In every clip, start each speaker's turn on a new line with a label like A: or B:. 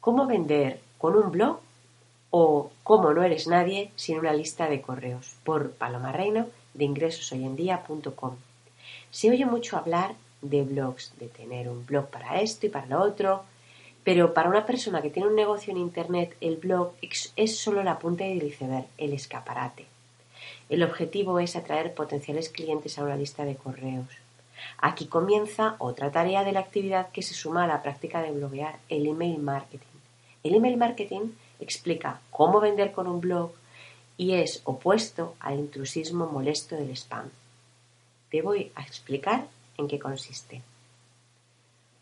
A: ¿Cómo vender con un blog o cómo no eres nadie sin una lista de correos? Por Paloma Reino de ingresoshoyendía.com. Se oye mucho hablar de blogs, de tener un blog para esto y para lo otro, pero para una persona que tiene un negocio en Internet, el blog es solo la punta del iceberg, el escaparate. El objetivo es atraer potenciales clientes a una lista de correos. Aquí comienza otra tarea de la actividad que se suma a la práctica de bloguear, el email marketing. El email marketing explica cómo vender con un blog y es opuesto al intrusismo molesto del spam. Te voy a explicar en qué consiste.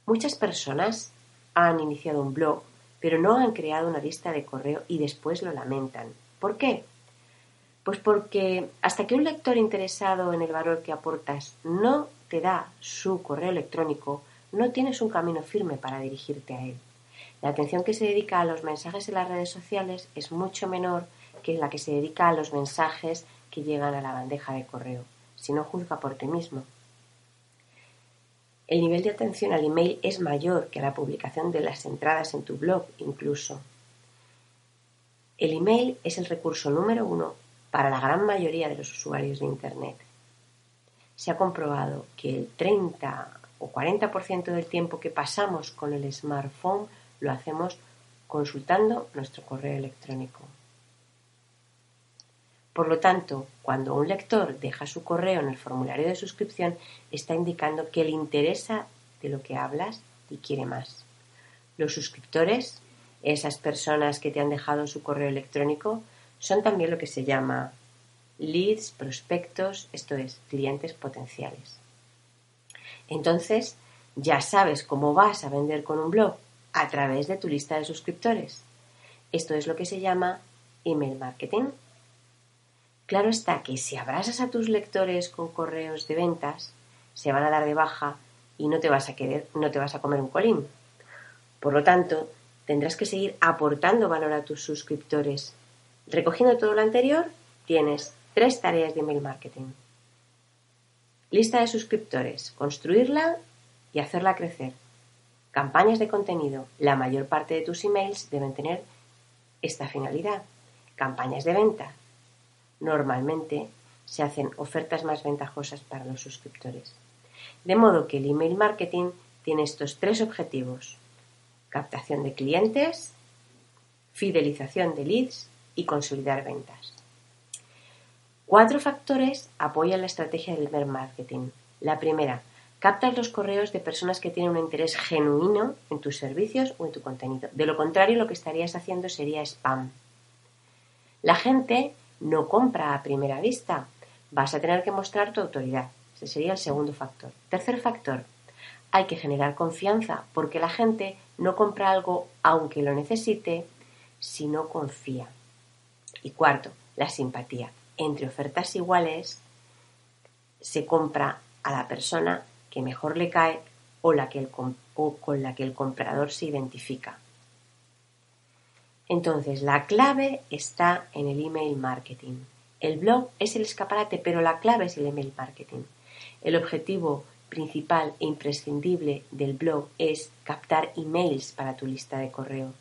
A: Muchas personas han iniciado un blog, pero no han creado una lista de correo y después lo lamentan. ¿Por qué? Pues porque hasta que un lector interesado en el valor que aportas no te da su correo electrónico, no tienes un camino firme para dirigirte a él. La atención que se dedica a los mensajes en las redes sociales es mucho menor que la que se dedica a los mensajes que llegan a la bandeja de correo. Si no, juzga por ti mismo. El nivel de atención al email es mayor que la publicación de las entradas en tu blog incluso. El email es el recurso número uno para la gran mayoría de los usuarios de Internet. Se ha comprobado que el 30 o 40% del tiempo que pasamos con el smartphone lo hacemos consultando nuestro correo electrónico. Por lo tanto, cuando un lector deja su correo en el formulario de suscripción, está indicando que le interesa de lo que hablas y quiere más. Los suscriptores, esas personas que te han dejado su correo electrónico, son también lo que se llama leads, prospectos, esto es, clientes potenciales. Entonces, ya sabes cómo vas a vender con un blog a través de tu lista de suscriptores. Esto es lo que se llama email marketing. Claro está que si abrazas a tus lectores con correos de ventas, se van a dar de baja y no te vas a querer, no te vas a comer un colín. Por lo tanto, tendrás que seguir aportando valor a tus suscriptores. Recogiendo todo lo anterior, tienes tres tareas de email marketing. Lista de suscriptores, construirla y hacerla crecer. Campañas de contenido. La mayor parte de tus emails deben tener esta finalidad. Campañas de venta. Normalmente se hacen ofertas más ventajosas para los suscriptores. De modo que el email marketing tiene estos tres objetivos. Captación de clientes, fidelización de leads y consolidar ventas. Cuatro factores apoyan la estrategia del email marketing. La primera, captas los correos de personas que tienen un interés genuino en tus servicios o en tu contenido. De lo contrario, lo que estarías haciendo sería spam. La gente no compra a primera vista. Vas a tener que mostrar tu autoridad. Ese sería el segundo factor. Tercer factor. Hay que generar confianza porque la gente no compra algo aunque lo necesite si no confía. Y cuarto, la simpatía. Entre ofertas iguales se compra a la persona mejor le cae o, la que el, con la que el comprador se identifica. Entonces, la clave está en el email marketing. El blog es el escaparate, pero la clave es el email marketing. El objetivo principal e imprescindible del blog es captar emails para tu lista de correo.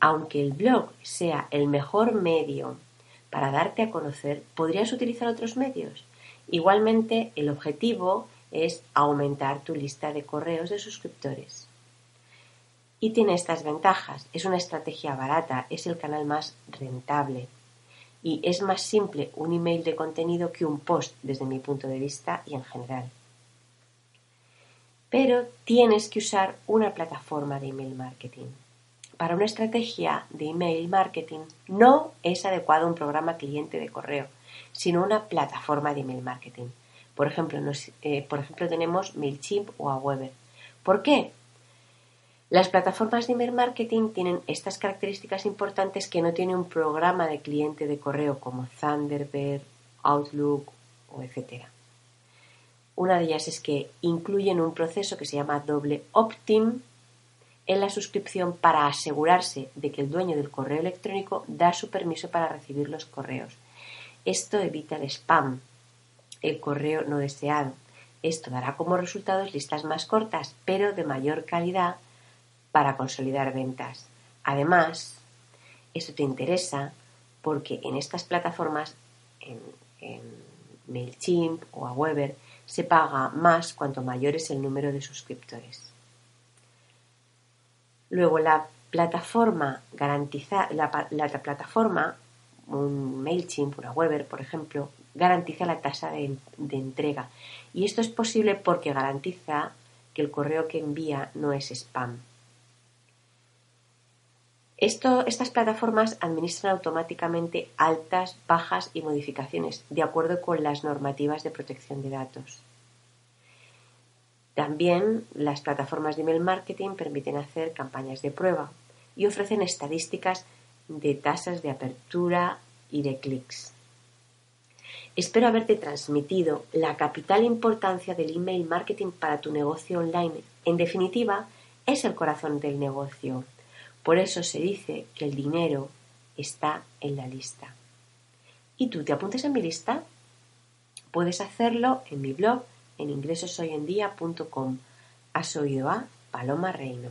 A: Aunque el blog sea el mejor medio para darte a conocer, podrías utilizar otros medios. Igualmente, el objetivo es aumentar tu lista de correos de suscriptores. Y tiene estas ventajas. Es una estrategia barata, es el canal más rentable. Y es más simple un email de contenido que un post desde mi punto de vista y en general. Pero tienes que usar una plataforma de email marketing. Para una estrategia de email marketing no es adecuado un programa cliente de correo, sino una plataforma de email marketing. Por ejemplo, eh, por ejemplo tenemos MailChimp o Aweber. ¿Por qué? Las plataformas de email marketing tienen estas características importantes que no tiene un programa de cliente de correo como Thunderbird, Outlook o etc. Una de ellas es que incluyen un proceso que se llama doble opt-in en la suscripción para asegurarse de que el dueño del correo electrónico da su permiso para recibir los correos. Esto evita el spam, el correo no deseado. Esto dará como resultados listas más cortas, pero de mayor calidad para consolidar ventas. Además, esto te interesa porque en estas plataformas, en, MailChimp o a Weber, se paga más cuanto mayor es el número de suscriptores. Luego, la plataforma garantiza, la, plataforma, un MailChimp, una Weber, por ejemplo, garantiza la tasa de, entrega. Y esto es posible porque garantiza que el correo que envía no es spam estas plataformas administran automáticamente altas, bajas y modificaciones de acuerdo con las normativas de protección de datos. También las plataformas de email marketing permiten hacer campañas de prueba y ofrecen estadísticas de tasas de apertura y de clics. Espero haberte transmitido la capital importancia del email marketing para tu negocio online. En definitiva, es el corazón del negocio. Por eso se dice que el dinero está en la lista. ¿Y tú te apuntes en mi lista? Puedes hacerlo en mi blog en ingresoshoyendia.com. Has oído a Paloma Reino.